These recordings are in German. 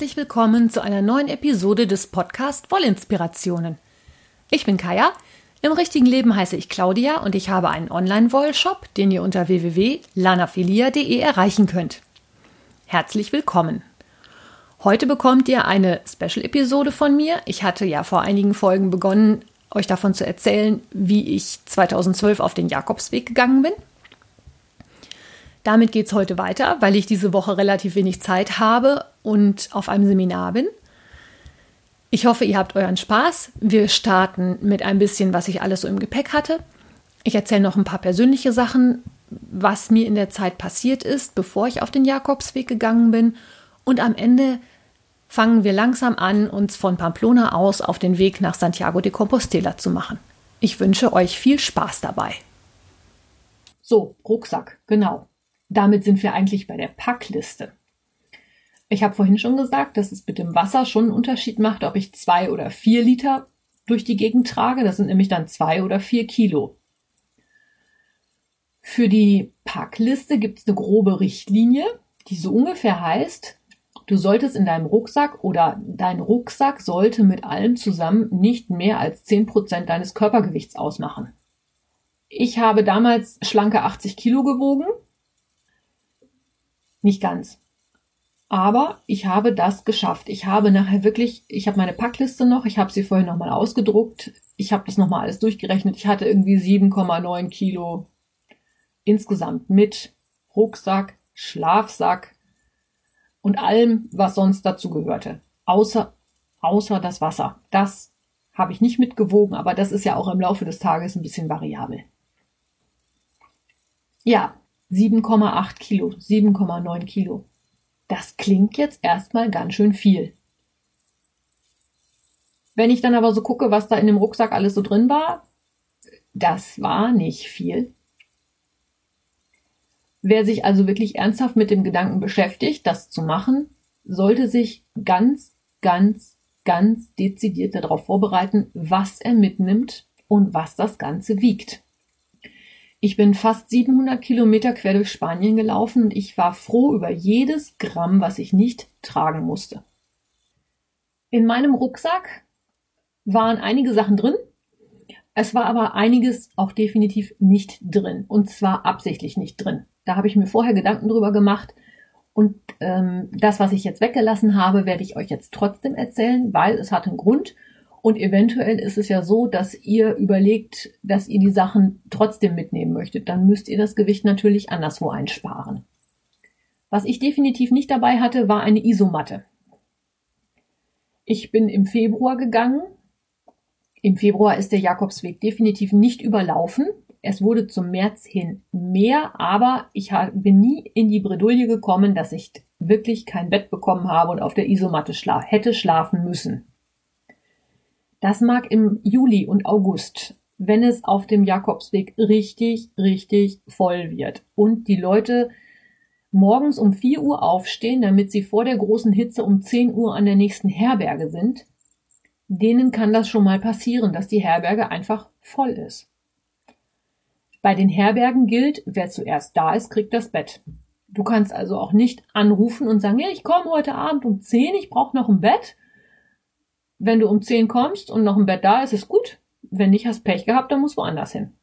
Herzlich willkommen zu einer neuen Episode des Podcast Wollinspirationen. Ich bin Kaya. Im richtigen Leben heiße ich Claudia und ich habe einen Online-Wollshop, den ihr unter www.lanafilia.de erreichen könnt. Herzlich willkommen. Heute bekommt ihr eine Special-Episode von mir. Ich hatte ja vor einigen Folgen begonnen, euch davon zu erzählen, wie ich 2012 auf den Jakobsweg gegangen bin. Damit geht es heute weiter, weil ich diese Woche relativ wenig Zeit habe und auf einem Seminar bin. Ich hoffe, ihr habt euren Spaß. Wir starten mit ein bisschen, was ich alles so im Gepäck hatte. Ich erzähle noch ein paar persönliche Sachen, was mir in der Zeit passiert ist, bevor ich auf den Jakobsweg gegangen bin. Und am Ende fangen wir langsam an, uns von Pamplona aus auf den Weg nach Santiago de Compostela zu machen. Ich wünsche euch viel Spaß dabei. So, Rucksack, genau. Damit sind wir eigentlich bei der Packliste. Ich habe vorhin schon gesagt, dass es mit dem Wasser schon einen Unterschied macht, ob ich zwei oder vier Liter durch die Gegend trage. Das sind nämlich dann zwei oder vier Kilo. Für die Packliste gibt es eine grobe Richtlinie, die so ungefähr heißt, du solltest in deinem Rucksack oder dein Rucksack sollte mit allem zusammen nicht mehr als zehn Prozent deines Körpergewichts ausmachen. Ich habe damals schlanke 80 Kilo gewogen nicht ganz. Aber ich habe das geschafft. Ich habe nachher wirklich, ich habe meine Packliste noch, ich habe sie vorhin nochmal ausgedruckt, ich habe das nochmal alles durchgerechnet. Ich hatte irgendwie 7,9 Kilo insgesamt mit Rucksack, Schlafsack und allem, was sonst dazu gehörte. Außer, außer das Wasser. Das habe ich nicht mitgewogen, aber das ist ja auch im Laufe des Tages ein bisschen variabel. Ja, 7,8 Kilo, 7,9 Kilo. Das klingt jetzt erstmal ganz schön viel. Wenn ich dann aber so gucke, was da in dem Rucksack alles so drin war, das war nicht viel. Wer sich also wirklich ernsthaft mit dem Gedanken beschäftigt, das zu machen, sollte sich ganz, ganz, ganz dezidiert darauf vorbereiten, was er mitnimmt und was das Ganze wiegt. Ich bin fast 700 Kilometer quer durch Spanien gelaufen und ich war froh über jedes Gramm, was ich nicht tragen musste. In meinem Rucksack waren einige Sachen drin. Es war aber einiges auch definitiv nicht drin. Und zwar absichtlich nicht drin. Da habe ich mir vorher Gedanken drüber gemacht. Und ähm, das, was ich jetzt weggelassen habe, werde ich euch jetzt trotzdem erzählen, weil es hat einen Grund. Und eventuell ist es ja so, dass ihr überlegt, dass ihr die Sachen trotzdem mitnehmen möchtet. Dann müsst ihr das Gewicht natürlich anderswo einsparen. Was ich definitiv nicht dabei hatte, war eine Isomatte. Ich bin im Februar gegangen. Im Februar ist der Jakobsweg definitiv nicht überlaufen. Es wurde zum März hin mehr, aber ich bin nie in die Bredouille gekommen, dass ich wirklich kein Bett bekommen habe und auf der Isomatte schla hätte schlafen müssen. Das mag im Juli und August, wenn es auf dem Jakobsweg richtig, richtig voll wird und die Leute morgens um 4 Uhr aufstehen, damit sie vor der großen Hitze um 10 Uhr an der nächsten Herberge sind, denen kann das schon mal passieren, dass die Herberge einfach voll ist. Bei den Herbergen gilt, wer zuerst da ist, kriegt das Bett. Du kannst also auch nicht anrufen und sagen, ja, ich komme heute Abend um 10, ich brauche noch ein Bett wenn du um 10 kommst und noch ein Bett da ist, ist gut. Wenn nicht, hast Pech gehabt, dann musst du woanders hin.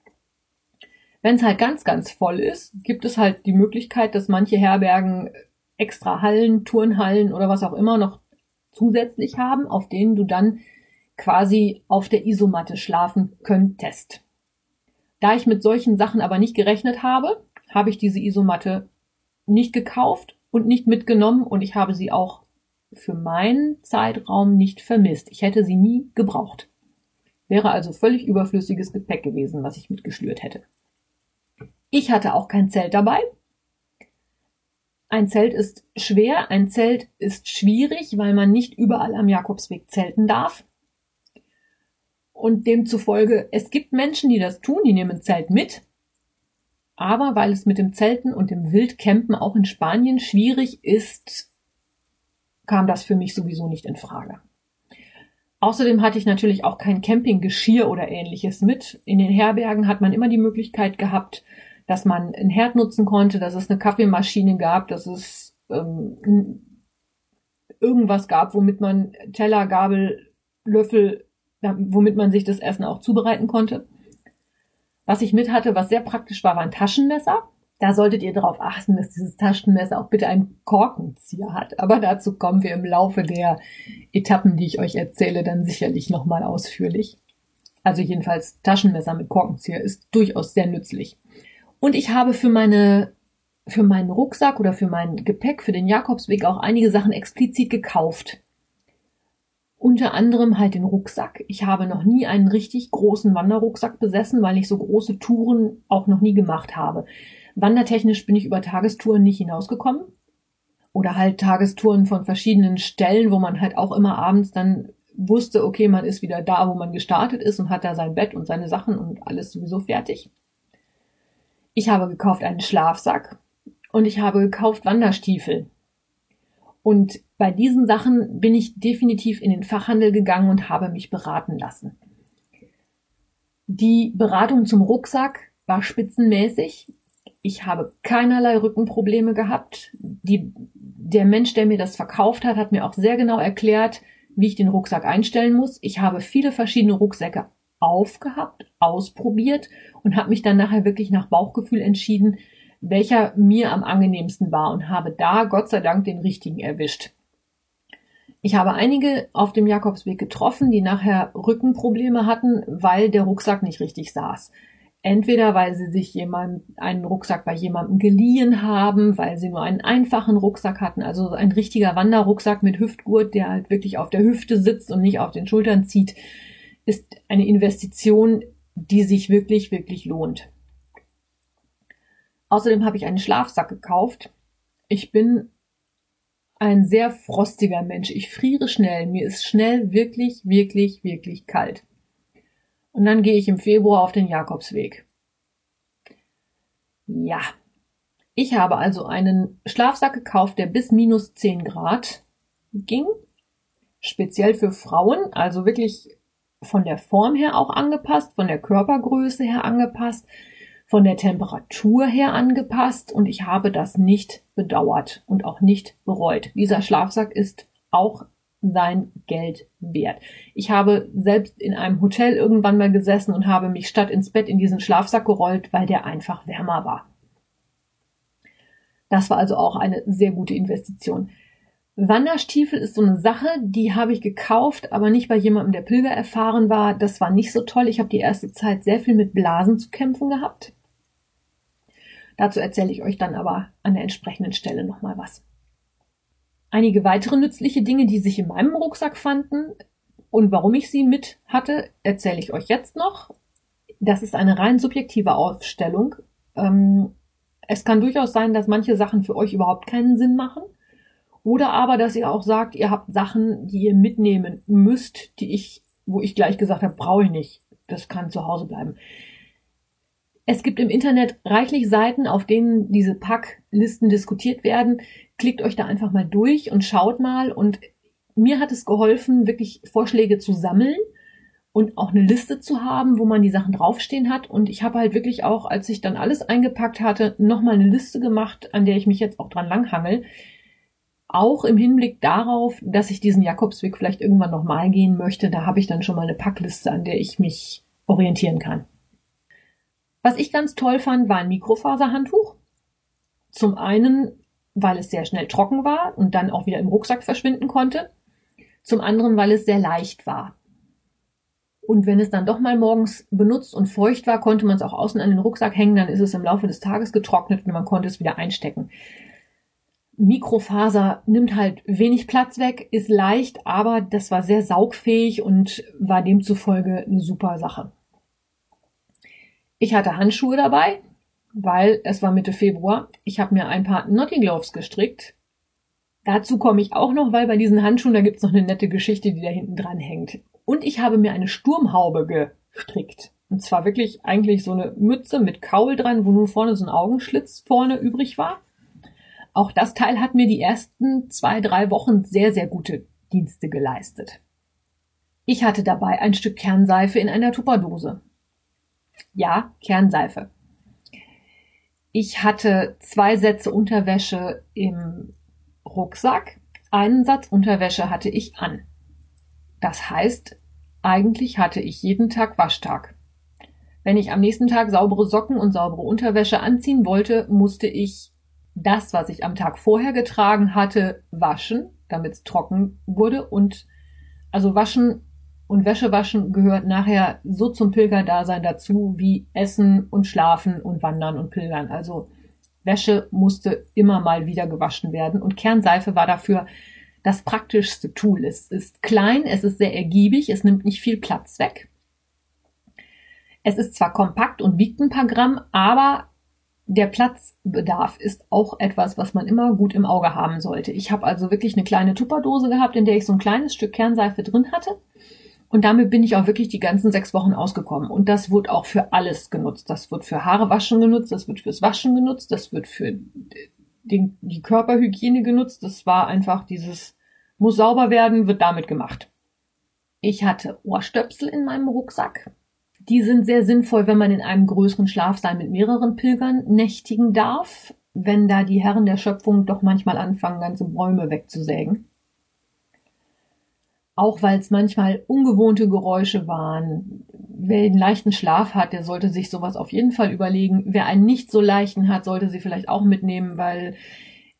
Wenn es halt ganz, ganz voll ist, gibt es halt die Möglichkeit, dass manche Herbergen extra Hallen, Turnhallen oder was auch immer noch zusätzlich haben, auf denen du dann quasi auf der Isomatte schlafen könntest. Da ich mit solchen Sachen aber nicht gerechnet habe, habe ich diese Isomatte nicht gekauft und nicht mitgenommen und ich habe sie auch für meinen Zeitraum nicht vermisst. Ich hätte sie nie gebraucht. Wäre also völlig überflüssiges Gepäck gewesen, was ich mitgeschlürt hätte. Ich hatte auch kein Zelt dabei. Ein Zelt ist schwer, ein Zelt ist schwierig, weil man nicht überall am Jakobsweg zelten darf. Und demzufolge, es gibt Menschen, die das tun, die nehmen Zelt mit. Aber weil es mit dem Zelten und dem Wildcampen auch in Spanien schwierig ist, kam das für mich sowieso nicht in Frage. Außerdem hatte ich natürlich auch kein Campinggeschirr oder ähnliches mit. In den Herbergen hat man immer die Möglichkeit gehabt, dass man einen Herd nutzen konnte, dass es eine Kaffeemaschine gab, dass es ähm, irgendwas gab, womit man Teller, Gabel, Löffel, womit man sich das Essen auch zubereiten konnte. Was ich mit hatte, was sehr praktisch war, war ein Taschenmesser. Da solltet ihr darauf achten, dass dieses Taschenmesser auch bitte einen Korkenzieher hat. Aber dazu kommen wir im Laufe der Etappen, die ich euch erzähle, dann sicherlich nochmal ausführlich. Also jedenfalls Taschenmesser mit Korkenzieher ist durchaus sehr nützlich. Und ich habe für meine für meinen Rucksack oder für mein Gepäck für den Jakobsweg auch einige Sachen explizit gekauft. Unter anderem halt den Rucksack. Ich habe noch nie einen richtig großen Wanderrucksack besessen, weil ich so große Touren auch noch nie gemacht habe. Wandertechnisch bin ich über Tagestouren nicht hinausgekommen. Oder halt Tagestouren von verschiedenen Stellen, wo man halt auch immer abends dann wusste, okay, man ist wieder da, wo man gestartet ist und hat da sein Bett und seine Sachen und alles sowieso fertig. Ich habe gekauft einen Schlafsack und ich habe gekauft Wanderstiefel. Und bei diesen Sachen bin ich definitiv in den Fachhandel gegangen und habe mich beraten lassen. Die Beratung zum Rucksack war spitzenmäßig. Ich habe keinerlei Rückenprobleme gehabt. Die, der Mensch, der mir das verkauft hat, hat mir auch sehr genau erklärt, wie ich den Rucksack einstellen muss. Ich habe viele verschiedene Rucksäcke aufgehabt, ausprobiert und habe mich dann nachher wirklich nach Bauchgefühl entschieden, welcher mir am angenehmsten war und habe da Gott sei Dank den richtigen erwischt. Ich habe einige auf dem Jakobsweg getroffen, die nachher Rückenprobleme hatten, weil der Rucksack nicht richtig saß. Entweder weil sie sich jemand, einen Rucksack bei jemandem geliehen haben, weil sie nur einen einfachen Rucksack hatten, also ein richtiger Wanderrucksack mit Hüftgurt, der halt wirklich auf der Hüfte sitzt und nicht auf den Schultern zieht, ist eine Investition, die sich wirklich, wirklich lohnt. Außerdem habe ich einen Schlafsack gekauft. Ich bin ein sehr frostiger Mensch. Ich friere schnell. Mir ist schnell wirklich, wirklich, wirklich kalt. Und dann gehe ich im Februar auf den Jakobsweg. Ja. Ich habe also einen Schlafsack gekauft, der bis minus 10 Grad ging. Speziell für Frauen, also wirklich von der Form her auch angepasst, von der Körpergröße her angepasst von der Temperatur her angepasst und ich habe das nicht bedauert und auch nicht bereut. Dieser Schlafsack ist auch sein Geld wert. Ich habe selbst in einem Hotel irgendwann mal gesessen und habe mich statt ins Bett in diesen Schlafsack gerollt, weil der einfach wärmer war. Das war also auch eine sehr gute Investition. Wanderstiefel ist so eine Sache, die habe ich gekauft, aber nicht bei jemandem, der Pilger erfahren war. Das war nicht so toll. Ich habe die erste Zeit sehr viel mit Blasen zu kämpfen gehabt. Dazu erzähle ich euch dann aber an der entsprechenden Stelle nochmal was. Einige weitere nützliche Dinge, die sich in meinem Rucksack fanden und warum ich sie mit hatte, erzähle ich euch jetzt noch. Das ist eine rein subjektive Aufstellung. Ähm, es kann durchaus sein, dass manche Sachen für euch überhaupt keinen Sinn machen. Oder aber, dass ihr auch sagt, ihr habt Sachen, die ihr mitnehmen müsst, die ich, wo ich gleich gesagt habe, brauche ich nicht. Das kann zu Hause bleiben. Es gibt im Internet reichlich Seiten, auf denen diese Packlisten diskutiert werden. Klickt euch da einfach mal durch und schaut mal. Und mir hat es geholfen, wirklich Vorschläge zu sammeln und auch eine Liste zu haben, wo man die Sachen draufstehen hat. Und ich habe halt wirklich auch, als ich dann alles eingepackt hatte, nochmal eine Liste gemacht, an der ich mich jetzt auch dran langhangel. Auch im Hinblick darauf, dass ich diesen Jakobsweg vielleicht irgendwann nochmal gehen möchte, da habe ich dann schon mal eine Packliste, an der ich mich orientieren kann. Was ich ganz toll fand, war ein Mikrofaserhandtuch. Zum einen, weil es sehr schnell trocken war und dann auch wieder im Rucksack verschwinden konnte. Zum anderen, weil es sehr leicht war. Und wenn es dann doch mal morgens benutzt und feucht war, konnte man es auch außen an den Rucksack hängen, dann ist es im Laufe des Tages getrocknet und man konnte es wieder einstecken. Mikrofaser nimmt halt wenig Platz weg, ist leicht, aber das war sehr saugfähig und war demzufolge eine super Sache. Ich hatte Handschuhe dabei, weil es war Mitte Februar. Ich habe mir ein paar Naughty Gloves gestrickt. Dazu komme ich auch noch, weil bei diesen Handschuhen, da gibt's noch eine nette Geschichte, die da hinten dran hängt. Und ich habe mir eine Sturmhaube gestrickt. Und zwar wirklich eigentlich so eine Mütze mit Kaul dran, wo nun vorne so ein Augenschlitz vorne übrig war. Auch das Teil hat mir die ersten zwei, drei Wochen sehr, sehr gute Dienste geleistet. Ich hatte dabei ein Stück Kernseife in einer Tupperdose. Ja, Kernseife. Ich hatte zwei Sätze Unterwäsche im Rucksack, einen Satz Unterwäsche hatte ich an. Das heißt, eigentlich hatte ich jeden Tag Waschtag. Wenn ich am nächsten Tag saubere Socken und saubere Unterwäsche anziehen wollte, musste ich das, was ich am Tag vorher getragen hatte, waschen, damit es trocken wurde. Und also waschen und Wäsche waschen gehört nachher so zum Pilgerdasein dazu wie Essen und Schlafen und Wandern und Pilgern. Also Wäsche musste immer mal wieder gewaschen werden und Kernseife war dafür das praktischste Tool. Es ist klein, es ist sehr ergiebig, es nimmt nicht viel Platz weg. Es ist zwar kompakt und wiegt ein paar Gramm, aber der Platzbedarf ist auch etwas, was man immer gut im Auge haben sollte. Ich habe also wirklich eine kleine Tupperdose gehabt, in der ich so ein kleines Stück Kernseife drin hatte. Und damit bin ich auch wirklich die ganzen sechs Wochen ausgekommen. Und das wird auch für alles genutzt. Das wird für Haare waschen genutzt, das wird fürs Waschen genutzt, das wird für den, die Körperhygiene genutzt. Das war einfach dieses, muss sauber werden, wird damit gemacht. Ich hatte Ohrstöpsel in meinem Rucksack. Die sind sehr sinnvoll, wenn man in einem größeren Schlafsaal mit mehreren Pilgern nächtigen darf, wenn da die Herren der Schöpfung doch manchmal anfangen, ganze Bäume wegzusägen. Auch weil es manchmal ungewohnte Geräusche waren. Wer einen leichten Schlaf hat, der sollte sich sowas auf jeden Fall überlegen. Wer einen nicht so leichten hat, sollte sie vielleicht auch mitnehmen, weil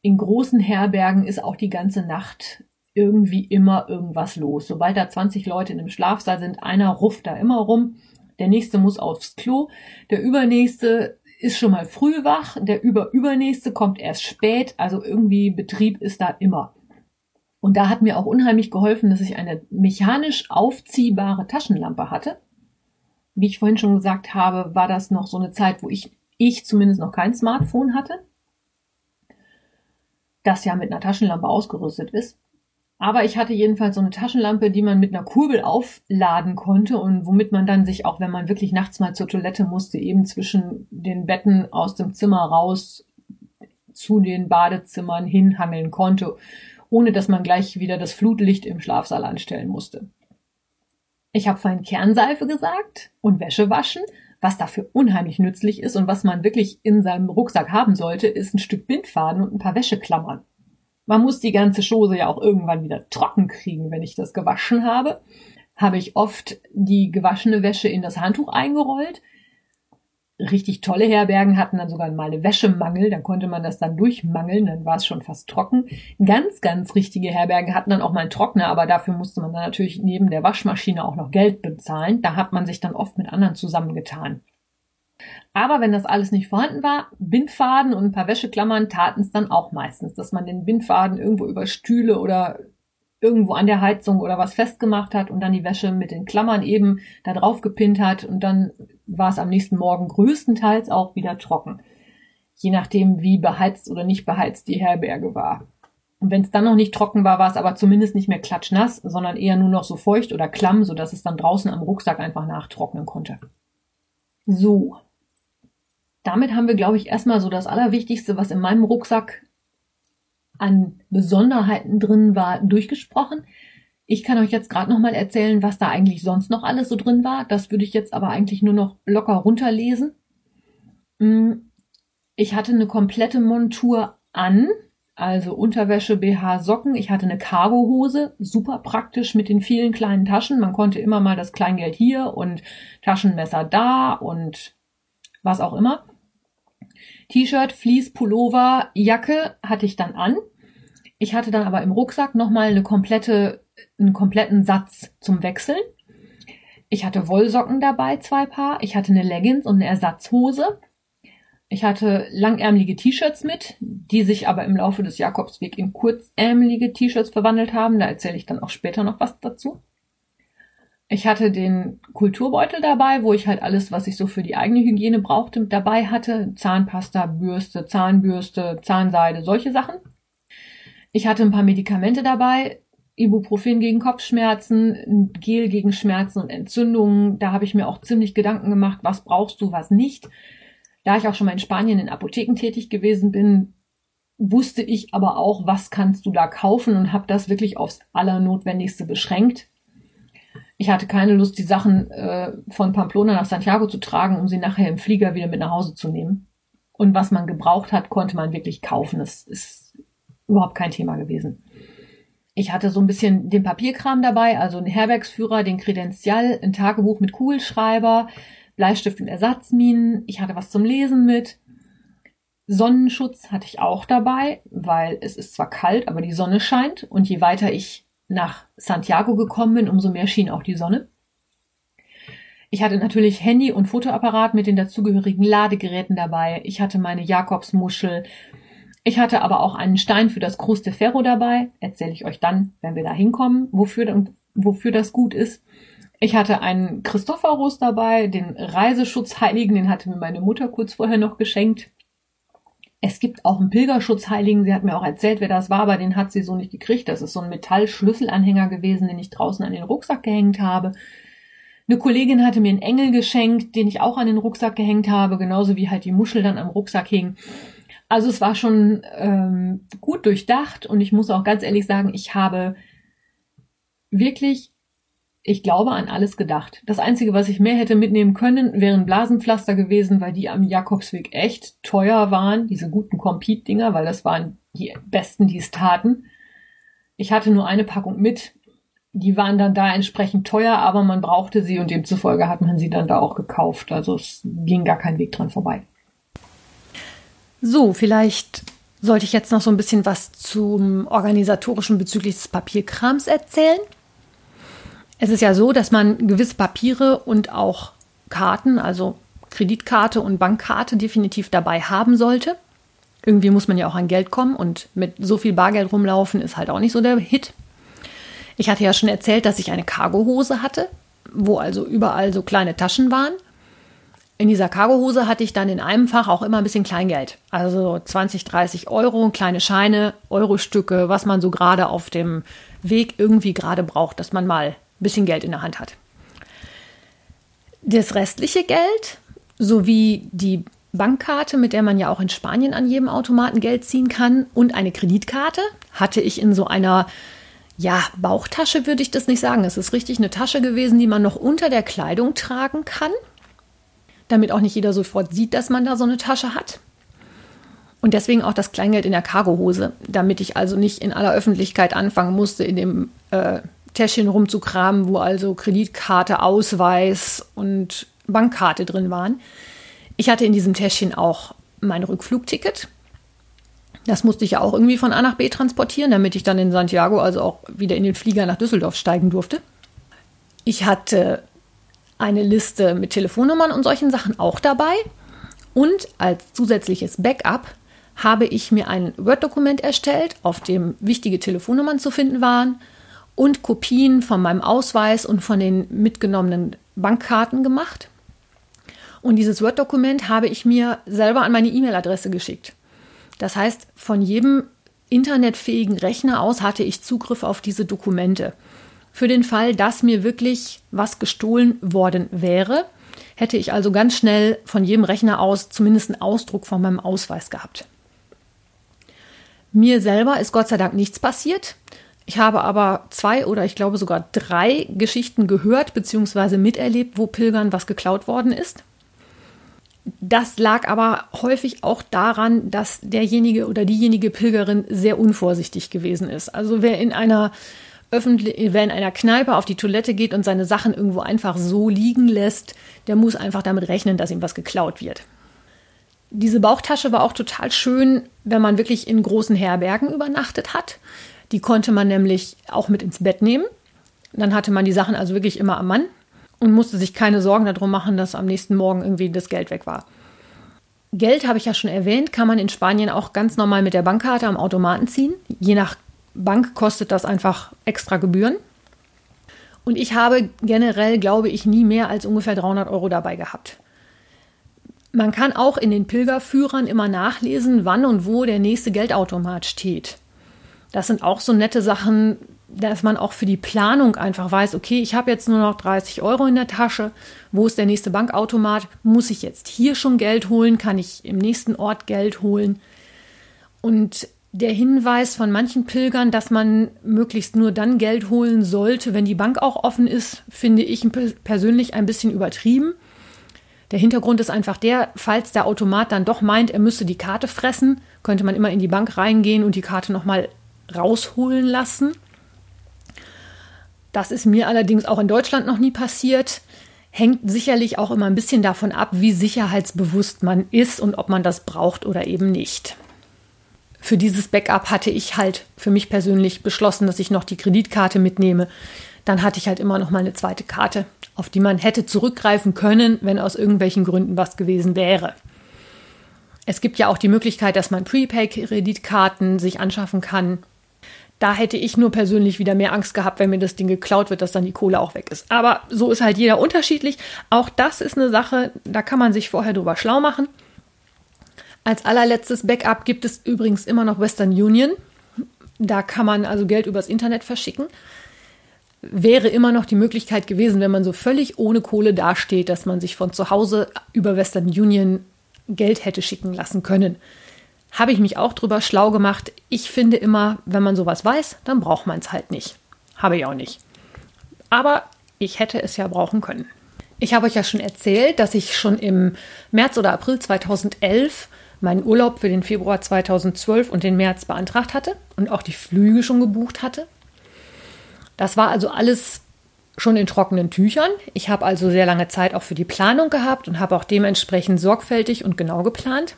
in großen Herbergen ist auch die ganze Nacht irgendwie immer irgendwas los. Sobald da 20 Leute in einem Schlafsaal sind, einer ruft da immer rum der nächste muss aufs Klo, der übernächste ist schon mal früh wach, der überübernächste kommt erst spät, also irgendwie Betrieb ist da immer. Und da hat mir auch unheimlich geholfen, dass ich eine mechanisch aufziehbare Taschenlampe hatte. Wie ich vorhin schon gesagt habe, war das noch so eine Zeit, wo ich, ich zumindest noch kein Smartphone hatte, das ja mit einer Taschenlampe ausgerüstet ist. Aber ich hatte jedenfalls so eine Taschenlampe, die man mit einer Kurbel aufladen konnte und womit man dann sich, auch wenn man wirklich nachts mal zur Toilette musste, eben zwischen den Betten aus dem Zimmer raus zu den Badezimmern hinhangeln konnte, ohne dass man gleich wieder das Flutlicht im Schlafsaal anstellen musste. Ich habe vorhin Kernseife gesagt und Wäsche waschen. Was dafür unheimlich nützlich ist und was man wirklich in seinem Rucksack haben sollte, ist ein Stück Bindfaden und ein paar Wäscheklammern. Man muss die ganze Chose ja auch irgendwann wieder trocken kriegen, wenn ich das gewaschen habe. Habe ich oft die gewaschene Wäsche in das Handtuch eingerollt. Richtig tolle Herbergen hatten dann sogar mal eine Wäschemangel, dann konnte man das dann durchmangeln, dann war es schon fast trocken. Ganz, ganz richtige Herbergen hatten dann auch mal einen Trockner, aber dafür musste man dann natürlich neben der Waschmaschine auch noch Geld bezahlen. Da hat man sich dann oft mit anderen zusammengetan. Aber wenn das alles nicht vorhanden war, Bindfaden und ein paar Wäscheklammern taten es dann auch meistens, dass man den Bindfaden irgendwo über Stühle oder irgendwo an der Heizung oder was festgemacht hat und dann die Wäsche mit den Klammern eben da drauf gepinnt hat und dann war es am nächsten Morgen größtenteils auch wieder trocken. Je nachdem, wie beheizt oder nicht beheizt die Herberge war. Und wenn es dann noch nicht trocken war, war es aber zumindest nicht mehr klatschnass, sondern eher nur noch so feucht oder klamm, sodass es dann draußen am Rucksack einfach nachtrocknen konnte. So, damit haben wir, glaube ich, erstmal so das Allerwichtigste, was in meinem Rucksack an Besonderheiten drin war, durchgesprochen. Ich kann euch jetzt gerade nochmal erzählen, was da eigentlich sonst noch alles so drin war. Das würde ich jetzt aber eigentlich nur noch locker runterlesen. Mm, ich hatte eine komplette Montur an, also Unterwäsche, BH, Socken. Ich hatte eine Cargohose, super praktisch mit den vielen kleinen Taschen. Man konnte immer mal das Kleingeld hier und Taschenmesser da und was auch immer. T-Shirt, Fleece, Pullover, Jacke hatte ich dann an. Ich hatte dann aber im Rucksack nochmal eine komplette, einen kompletten Satz zum Wechseln. Ich hatte Wollsocken dabei, zwei Paar. Ich hatte eine Leggings und eine Ersatzhose. Ich hatte langärmelige T-Shirts mit, die sich aber im Laufe des Jakobsweg in kurzärmelige T-Shirts verwandelt haben. Da erzähle ich dann auch später noch was dazu. Ich hatte den Kulturbeutel dabei, wo ich halt alles, was ich so für die eigene Hygiene brauchte, dabei hatte. Zahnpasta, Bürste, Zahnbürste, Zahnseide, solche Sachen. Ich hatte ein paar Medikamente dabei. Ibuprofen gegen Kopfschmerzen, Gel gegen Schmerzen und Entzündungen. Da habe ich mir auch ziemlich Gedanken gemacht, was brauchst du, was nicht. Da ich auch schon mal in Spanien in Apotheken tätig gewesen bin, wusste ich aber auch, was kannst du da kaufen und habe das wirklich aufs Allernotwendigste beschränkt ich hatte keine Lust, die Sachen äh, von Pamplona nach Santiago zu tragen, um sie nachher im Flieger wieder mit nach Hause zu nehmen. Und was man gebraucht hat, konnte man wirklich kaufen. Das ist überhaupt kein Thema gewesen. Ich hatte so ein bisschen den Papierkram dabei, also einen Herbergsführer, den Kredenzial, ein Tagebuch mit Kugelschreiber, Bleistift und Ersatzminen. Ich hatte was zum Lesen mit. Sonnenschutz hatte ich auch dabei, weil es ist zwar kalt, aber die Sonne scheint und je weiter ich nach Santiago gekommen bin, umso mehr schien auch die Sonne. Ich hatte natürlich Handy und Fotoapparat mit den dazugehörigen Ladegeräten dabei. Ich hatte meine Jakobsmuschel. Ich hatte aber auch einen Stein für das Cruz de Ferro dabei. Erzähle ich euch dann, wenn wir da hinkommen, wofür, wofür das gut ist. Ich hatte einen Christophorus dabei, den Reiseschutzheiligen, den hatte mir meine Mutter kurz vorher noch geschenkt. Es gibt auch einen Pilgerschutzheiligen, sie hat mir auch erzählt, wer das war, aber den hat sie so nicht gekriegt. Das ist so ein Metallschlüsselanhänger gewesen, den ich draußen an den Rucksack gehängt habe. Eine Kollegin hatte mir einen Engel geschenkt, den ich auch an den Rucksack gehängt habe, genauso wie halt die Muschel dann am Rucksack hing. Also es war schon ähm, gut durchdacht und ich muss auch ganz ehrlich sagen, ich habe wirklich ich glaube an alles gedacht. Das Einzige, was ich mehr hätte mitnehmen können, wären Blasenpflaster gewesen, weil die am Jakobsweg echt teuer waren, diese guten Compete-Dinger, weil das waren die besten, die es taten. Ich hatte nur eine Packung mit. Die waren dann da entsprechend teuer, aber man brauchte sie und demzufolge hat man sie dann da auch gekauft. Also es ging gar kein Weg dran vorbei. So, vielleicht sollte ich jetzt noch so ein bisschen was zum organisatorischen bezüglich des Papierkrams erzählen. Es ist ja so, dass man gewisse Papiere und auch Karten, also Kreditkarte und Bankkarte definitiv dabei haben sollte. Irgendwie muss man ja auch an Geld kommen und mit so viel Bargeld rumlaufen ist halt auch nicht so der Hit. Ich hatte ja schon erzählt, dass ich eine Cargohose hatte, wo also überall so kleine Taschen waren. In dieser Cargohose hatte ich dann in einem Fach auch immer ein bisschen Kleingeld. Also 20, 30 Euro, kleine Scheine, Eurostücke, was man so gerade auf dem Weg irgendwie gerade braucht, dass man mal bisschen Geld in der Hand hat. Das restliche Geld sowie die Bankkarte, mit der man ja auch in Spanien an jedem Automaten Geld ziehen kann, und eine Kreditkarte hatte ich in so einer ja, Bauchtasche würde ich das nicht sagen. Es ist richtig eine Tasche gewesen, die man noch unter der Kleidung tragen kann, damit auch nicht jeder sofort sieht, dass man da so eine Tasche hat. Und deswegen auch das Kleingeld in der Cargohose, damit ich also nicht in aller Öffentlichkeit anfangen musste, in dem äh, Täschchen rumzukramen, wo also Kreditkarte, Ausweis und Bankkarte drin waren. Ich hatte in diesem Täschchen auch mein Rückflugticket. Das musste ich ja auch irgendwie von A nach B transportieren, damit ich dann in Santiago, also auch wieder in den Flieger nach Düsseldorf steigen durfte. Ich hatte eine Liste mit Telefonnummern und solchen Sachen auch dabei. Und als zusätzliches Backup habe ich mir ein Word-Dokument erstellt, auf dem wichtige Telefonnummern zu finden waren und Kopien von meinem Ausweis und von den mitgenommenen Bankkarten gemacht. Und dieses Word-Dokument habe ich mir selber an meine E-Mail-Adresse geschickt. Das heißt, von jedem internetfähigen Rechner aus hatte ich Zugriff auf diese Dokumente. Für den Fall, dass mir wirklich was gestohlen worden wäre, hätte ich also ganz schnell von jedem Rechner aus zumindest einen Ausdruck von meinem Ausweis gehabt. Mir selber ist Gott sei Dank nichts passiert. Ich habe aber zwei oder ich glaube sogar drei Geschichten gehört bzw. miterlebt, wo Pilgern was geklaut worden ist. Das lag aber häufig auch daran, dass derjenige oder diejenige Pilgerin sehr unvorsichtig gewesen ist. Also wer in einer öffentlich, wer in einer Kneipe auf die Toilette geht und seine Sachen irgendwo einfach so liegen lässt, der muss einfach damit rechnen, dass ihm was geklaut wird. Diese Bauchtasche war auch total schön, wenn man wirklich in großen Herbergen übernachtet hat. Die konnte man nämlich auch mit ins Bett nehmen. Dann hatte man die Sachen also wirklich immer am Mann und musste sich keine Sorgen darum machen, dass am nächsten Morgen irgendwie das Geld weg war. Geld habe ich ja schon erwähnt, kann man in Spanien auch ganz normal mit der Bankkarte am Automaten ziehen. Je nach Bank kostet das einfach extra Gebühren. Und ich habe generell, glaube ich, nie mehr als ungefähr 300 Euro dabei gehabt. Man kann auch in den Pilgerführern immer nachlesen, wann und wo der nächste Geldautomat steht. Das sind auch so nette Sachen, dass man auch für die Planung einfach weiß, okay, ich habe jetzt nur noch 30 Euro in der Tasche. Wo ist der nächste Bankautomat? Muss ich jetzt hier schon Geld holen? Kann ich im nächsten Ort Geld holen? Und der Hinweis von manchen Pilgern, dass man möglichst nur dann Geld holen sollte, wenn die Bank auch offen ist, finde ich persönlich ein bisschen übertrieben. Der Hintergrund ist einfach der, falls der Automat dann doch meint, er müsste die Karte fressen, könnte man immer in die Bank reingehen und die Karte nochmal rausholen lassen. Das ist mir allerdings auch in Deutschland noch nie passiert. Hängt sicherlich auch immer ein bisschen davon ab, wie sicherheitsbewusst man ist und ob man das braucht oder eben nicht. Für dieses Backup hatte ich halt für mich persönlich beschlossen, dass ich noch die Kreditkarte mitnehme. Dann hatte ich halt immer noch mal eine zweite Karte, auf die man hätte zurückgreifen können, wenn aus irgendwelchen Gründen was gewesen wäre. Es gibt ja auch die Möglichkeit, dass man Prepaid-Kreditkarten sich anschaffen kann. Da hätte ich nur persönlich wieder mehr Angst gehabt, wenn mir das Ding geklaut wird, dass dann die Kohle auch weg ist. Aber so ist halt jeder unterschiedlich. Auch das ist eine Sache, da kann man sich vorher drüber schlau machen. Als allerletztes Backup gibt es übrigens immer noch Western Union. Da kann man also Geld übers Internet verschicken. Wäre immer noch die Möglichkeit gewesen, wenn man so völlig ohne Kohle dasteht, dass man sich von zu Hause über Western Union Geld hätte schicken lassen können habe ich mich auch drüber schlau gemacht. Ich finde immer, wenn man sowas weiß, dann braucht man es halt nicht. Habe ich auch nicht. Aber ich hätte es ja brauchen können. Ich habe euch ja schon erzählt, dass ich schon im März oder April 2011 meinen Urlaub für den Februar 2012 und den März beantragt hatte und auch die Flüge schon gebucht hatte. Das war also alles schon in trockenen Tüchern. Ich habe also sehr lange Zeit auch für die Planung gehabt und habe auch dementsprechend sorgfältig und genau geplant.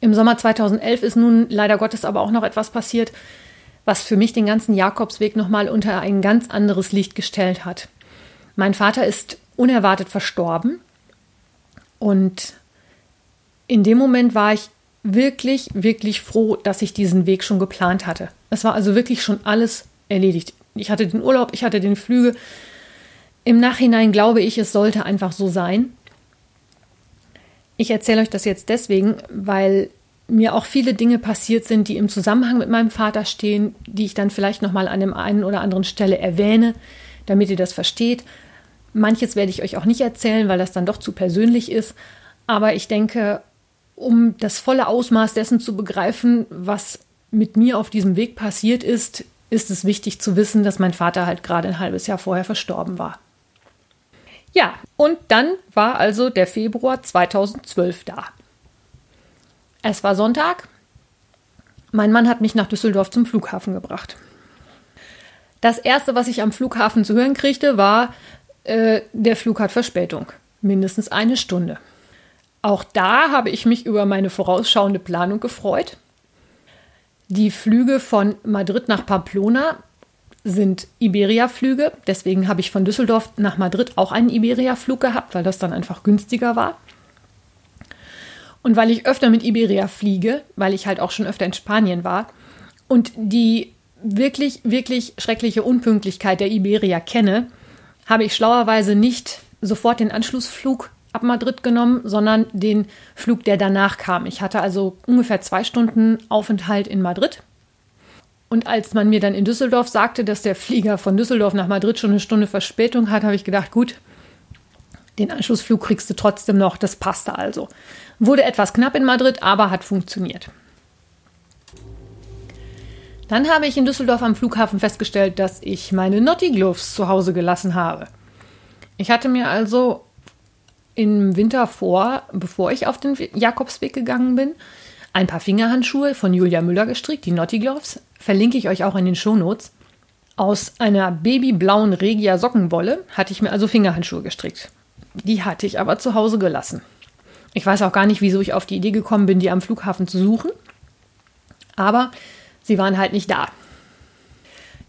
Im Sommer 2011 ist nun leider Gottes aber auch noch etwas passiert, was für mich den ganzen Jakobsweg nochmal unter ein ganz anderes Licht gestellt hat. Mein Vater ist unerwartet verstorben und in dem Moment war ich wirklich, wirklich froh, dass ich diesen Weg schon geplant hatte. Es war also wirklich schon alles erledigt. Ich hatte den Urlaub, ich hatte den Flüge. Im Nachhinein glaube ich, es sollte einfach so sein. Ich erzähle euch das jetzt deswegen, weil mir auch viele Dinge passiert sind, die im Zusammenhang mit meinem Vater stehen, die ich dann vielleicht noch mal an dem einen oder anderen Stelle erwähne, damit ihr das versteht. Manches werde ich euch auch nicht erzählen, weil das dann doch zu persönlich ist. Aber ich denke, um das volle Ausmaß dessen zu begreifen, was mit mir auf diesem Weg passiert ist, ist es wichtig zu wissen, dass mein Vater halt gerade ein halbes Jahr vorher verstorben war. Ja, und dann war also der Februar 2012 da. Es war Sonntag. Mein Mann hat mich nach Düsseldorf zum Flughafen gebracht. Das erste, was ich am Flughafen zu hören kriegte, war, äh, der Flug hat Verspätung. Mindestens eine Stunde. Auch da habe ich mich über meine vorausschauende Planung gefreut. Die Flüge von Madrid nach Pamplona sind Iberia-Flüge. Deswegen habe ich von Düsseldorf nach Madrid auch einen Iberia-Flug gehabt, weil das dann einfach günstiger war. Und weil ich öfter mit Iberia fliege, weil ich halt auch schon öfter in Spanien war und die wirklich, wirklich schreckliche Unpünktlichkeit der Iberia kenne, habe ich schlauerweise nicht sofort den Anschlussflug ab Madrid genommen, sondern den Flug, der danach kam. Ich hatte also ungefähr zwei Stunden Aufenthalt in Madrid und als man mir dann in Düsseldorf sagte, dass der Flieger von Düsseldorf nach Madrid schon eine Stunde Verspätung hat, habe ich gedacht, gut, den Anschlussflug kriegst du trotzdem noch, das passte also. Wurde etwas knapp in Madrid, aber hat funktioniert. Dann habe ich in Düsseldorf am Flughafen festgestellt, dass ich meine Naughty Gloves zu Hause gelassen habe. Ich hatte mir also im Winter vor, bevor ich auf den Jakobsweg gegangen bin, ein paar Fingerhandschuhe von Julia Müller gestrickt, die Naughty Gloves, verlinke ich euch auch in den Shownotes. Aus einer babyblauen Regia Sockenwolle hatte ich mir also Fingerhandschuhe gestrickt. Die hatte ich aber zu Hause gelassen. Ich weiß auch gar nicht, wieso ich auf die Idee gekommen bin, die am Flughafen zu suchen. Aber sie waren halt nicht da.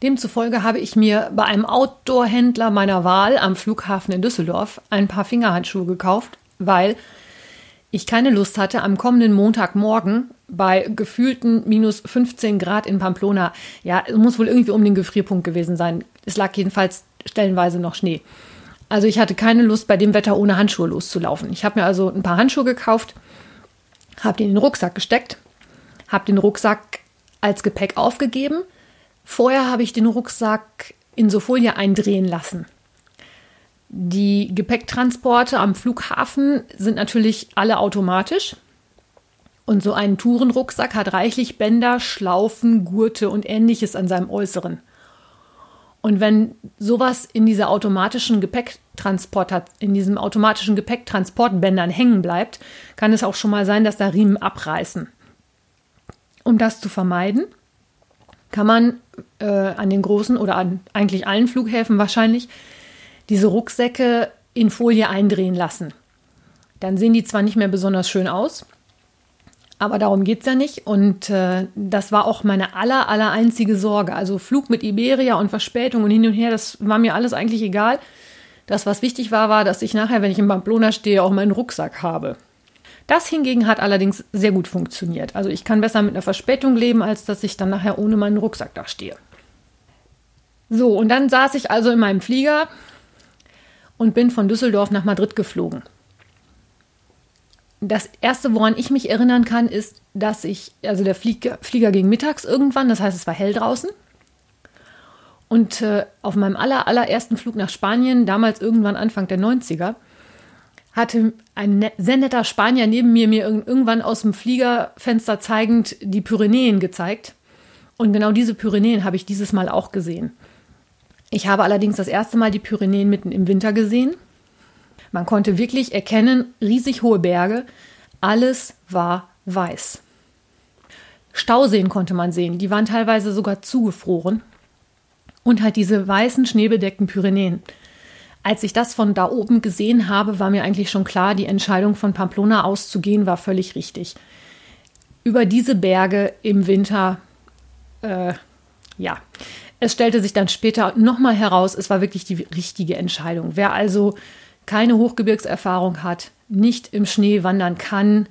Demzufolge habe ich mir bei einem Outdoor-Händler meiner Wahl am Flughafen in Düsseldorf ein paar Fingerhandschuhe gekauft, weil ich keine Lust hatte, am kommenden Montagmorgen bei gefühlten minus 15 Grad in Pamplona, ja, es muss wohl irgendwie um den Gefrierpunkt gewesen sein. Es lag jedenfalls stellenweise noch Schnee. Also ich hatte keine Lust, bei dem Wetter ohne Handschuhe loszulaufen. Ich habe mir also ein paar Handschuhe gekauft, habe die in den Rucksack gesteckt, habe den Rucksack als Gepäck aufgegeben. Vorher habe ich den Rucksack in so Folie eindrehen lassen. Die Gepäcktransporte am Flughafen sind natürlich alle automatisch. Und so ein Tourenrucksack hat reichlich Bänder, Schlaufen, Gurte und ähnliches an seinem Äußeren. Und wenn sowas in dieser automatischen Gepäcktransport in diesem automatischen Gepäcktransportbändern hängen bleibt, kann es auch schon mal sein, dass da Riemen abreißen. Um das zu vermeiden, kann man äh, an den großen oder an eigentlich allen Flughäfen wahrscheinlich diese Rucksäcke in Folie eindrehen lassen. Dann sehen die zwar nicht mehr besonders schön aus, aber darum geht es ja nicht. Und äh, das war auch meine aller, aller einzige Sorge. Also Flug mit Iberia und Verspätung und hin und her, das war mir alles eigentlich egal. Das, was wichtig war, war, dass ich nachher, wenn ich in Pamplona stehe, auch meinen Rucksack habe. Das hingegen hat allerdings sehr gut funktioniert. Also ich kann besser mit einer Verspätung leben, als dass ich dann nachher ohne meinen Rucksack da stehe. So, und dann saß ich also in meinem Flieger und bin von Düsseldorf nach Madrid geflogen das erste, woran ich mich erinnern kann, ist, dass ich, also der Flieger, Flieger ging mittags irgendwann, das heißt, es war hell draußen. Und äh, auf meinem aller, allerersten Flug nach Spanien, damals irgendwann Anfang der 90er, hatte ein net, sehr netter Spanier neben mir mir irgendwann aus dem Fliegerfenster zeigend die Pyrenäen gezeigt. Und genau diese Pyrenäen habe ich dieses Mal auch gesehen. Ich habe allerdings das erste Mal die Pyrenäen mitten im Winter gesehen man konnte wirklich erkennen, riesig hohe Berge, alles war weiß. Stauseen konnte man sehen, die waren teilweise sogar zugefroren. Und halt diese weißen, schneebedeckten Pyrenäen. Als ich das von da oben gesehen habe, war mir eigentlich schon klar, die Entscheidung von Pamplona auszugehen war völlig richtig. Über diese Berge im Winter, äh, ja. Es stellte sich dann später nochmal heraus, es war wirklich die richtige Entscheidung. Wer also keine Hochgebirgserfahrung hat, nicht im Schnee wandern kann,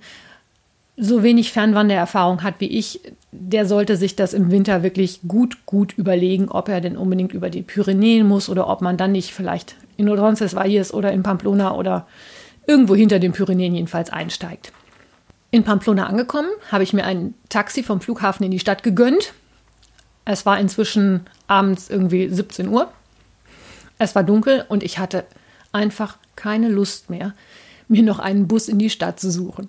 so wenig Fernwandererfahrung hat wie ich, der sollte sich das im Winter wirklich gut, gut überlegen, ob er denn unbedingt über die Pyrenäen muss oder ob man dann nicht vielleicht in Roncesvalles oder in Pamplona oder irgendwo hinter den Pyrenäen jedenfalls einsteigt. In Pamplona angekommen, habe ich mir ein Taxi vom Flughafen in die Stadt gegönnt. Es war inzwischen abends irgendwie 17 Uhr. Es war dunkel und ich hatte einfach keine Lust mehr, mir noch einen Bus in die Stadt zu suchen.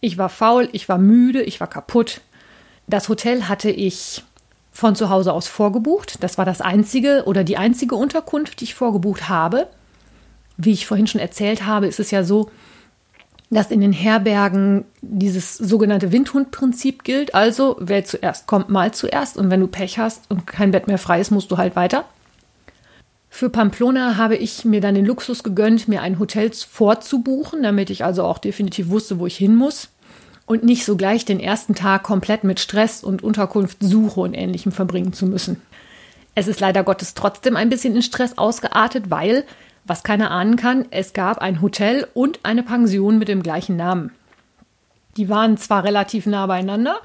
Ich war faul, ich war müde, ich war kaputt. Das Hotel hatte ich von zu Hause aus vorgebucht. Das war das einzige oder die einzige Unterkunft, die ich vorgebucht habe. Wie ich vorhin schon erzählt habe, ist es ja so, dass in den Herbergen dieses sogenannte Windhundprinzip gilt. Also, wer zuerst kommt, mal zuerst. Und wenn du Pech hast und kein Bett mehr frei ist, musst du halt weiter. Für Pamplona habe ich mir dann den Luxus gegönnt, mir ein Hotel vorzubuchen, damit ich also auch definitiv wusste, wo ich hin muss und nicht so gleich den ersten Tag komplett mit Stress und Unterkunftssuche und ähnlichem verbringen zu müssen. Es ist leider Gottes trotzdem ein bisschen in Stress ausgeartet, weil, was keiner ahnen kann, es gab ein Hotel und eine Pension mit dem gleichen Namen. Die waren zwar relativ nah beieinander,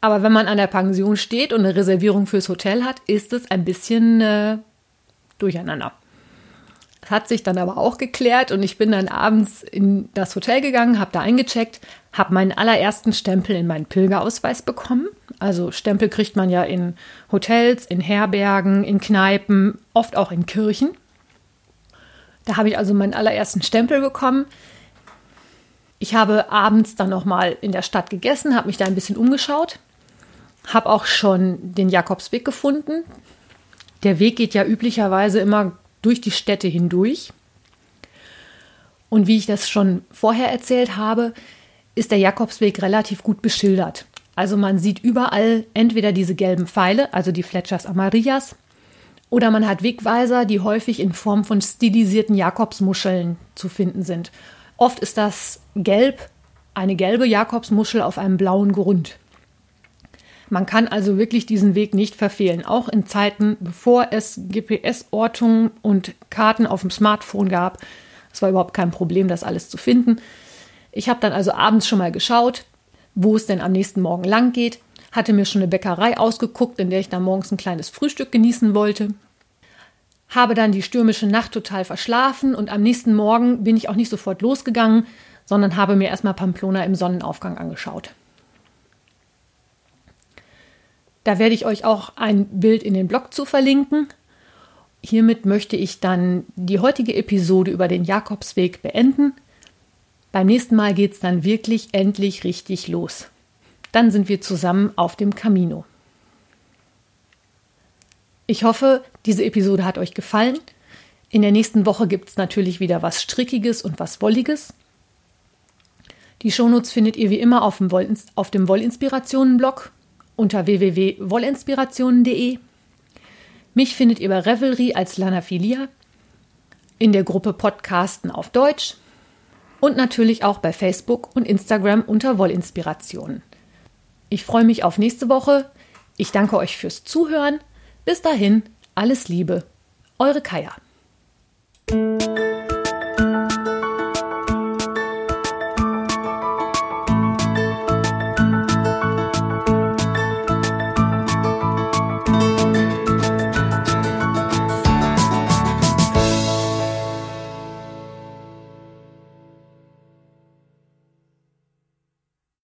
aber wenn man an der Pension steht und eine Reservierung fürs Hotel hat, ist es ein bisschen äh, durcheinander. Hat sich dann aber auch geklärt und ich bin dann abends in das Hotel gegangen, habe da eingecheckt, habe meinen allerersten Stempel in meinen Pilgerausweis bekommen. Also Stempel kriegt man ja in Hotels, in Herbergen, in Kneipen, oft auch in Kirchen. Da habe ich also meinen allerersten Stempel bekommen. Ich habe abends dann noch mal in der Stadt gegessen, habe mich da ein bisschen umgeschaut, habe auch schon den Jakobsweg gefunden. Der Weg geht ja üblicherweise immer durch die Städte hindurch. Und wie ich das schon vorher erzählt habe, ist der Jakobsweg relativ gut beschildert. Also man sieht überall entweder diese gelben Pfeile, also die Fletchers Amarillas, oder man hat Wegweiser, die häufig in Form von stilisierten Jakobsmuscheln zu finden sind. Oft ist das gelb, eine gelbe Jakobsmuschel auf einem blauen Grund. Man kann also wirklich diesen Weg nicht verfehlen, auch in Zeiten, bevor es GPS-Ortungen und Karten auf dem Smartphone gab. Es war überhaupt kein Problem, das alles zu finden. Ich habe dann also abends schon mal geschaut, wo es denn am nächsten Morgen lang geht, hatte mir schon eine Bäckerei ausgeguckt, in der ich dann morgens ein kleines Frühstück genießen wollte. Habe dann die stürmische Nacht total verschlafen und am nächsten Morgen bin ich auch nicht sofort losgegangen, sondern habe mir erstmal Pamplona im Sonnenaufgang angeschaut. Da werde ich euch auch ein Bild in den Blog zu verlinken. Hiermit möchte ich dann die heutige Episode über den Jakobsweg beenden. Beim nächsten Mal geht es dann wirklich endlich richtig los. Dann sind wir zusammen auf dem Camino. Ich hoffe, diese Episode hat euch gefallen. In der nächsten Woche gibt es natürlich wieder was Strickiges und was Wolliges. Die Shownotes findet ihr wie immer auf dem, Wollinspirationen-Blog unter www.wollinspirationen.de. Mich findet ihr bei Revelry als Lana Filia, in der Gruppe Podcasten auf Deutsch und natürlich auch bei Facebook und Instagram unter Wollinspirationen. Ich freue mich auf nächste Woche. Ich danke euch fürs Zuhören. Bis dahin, alles Liebe. Eure Kaya.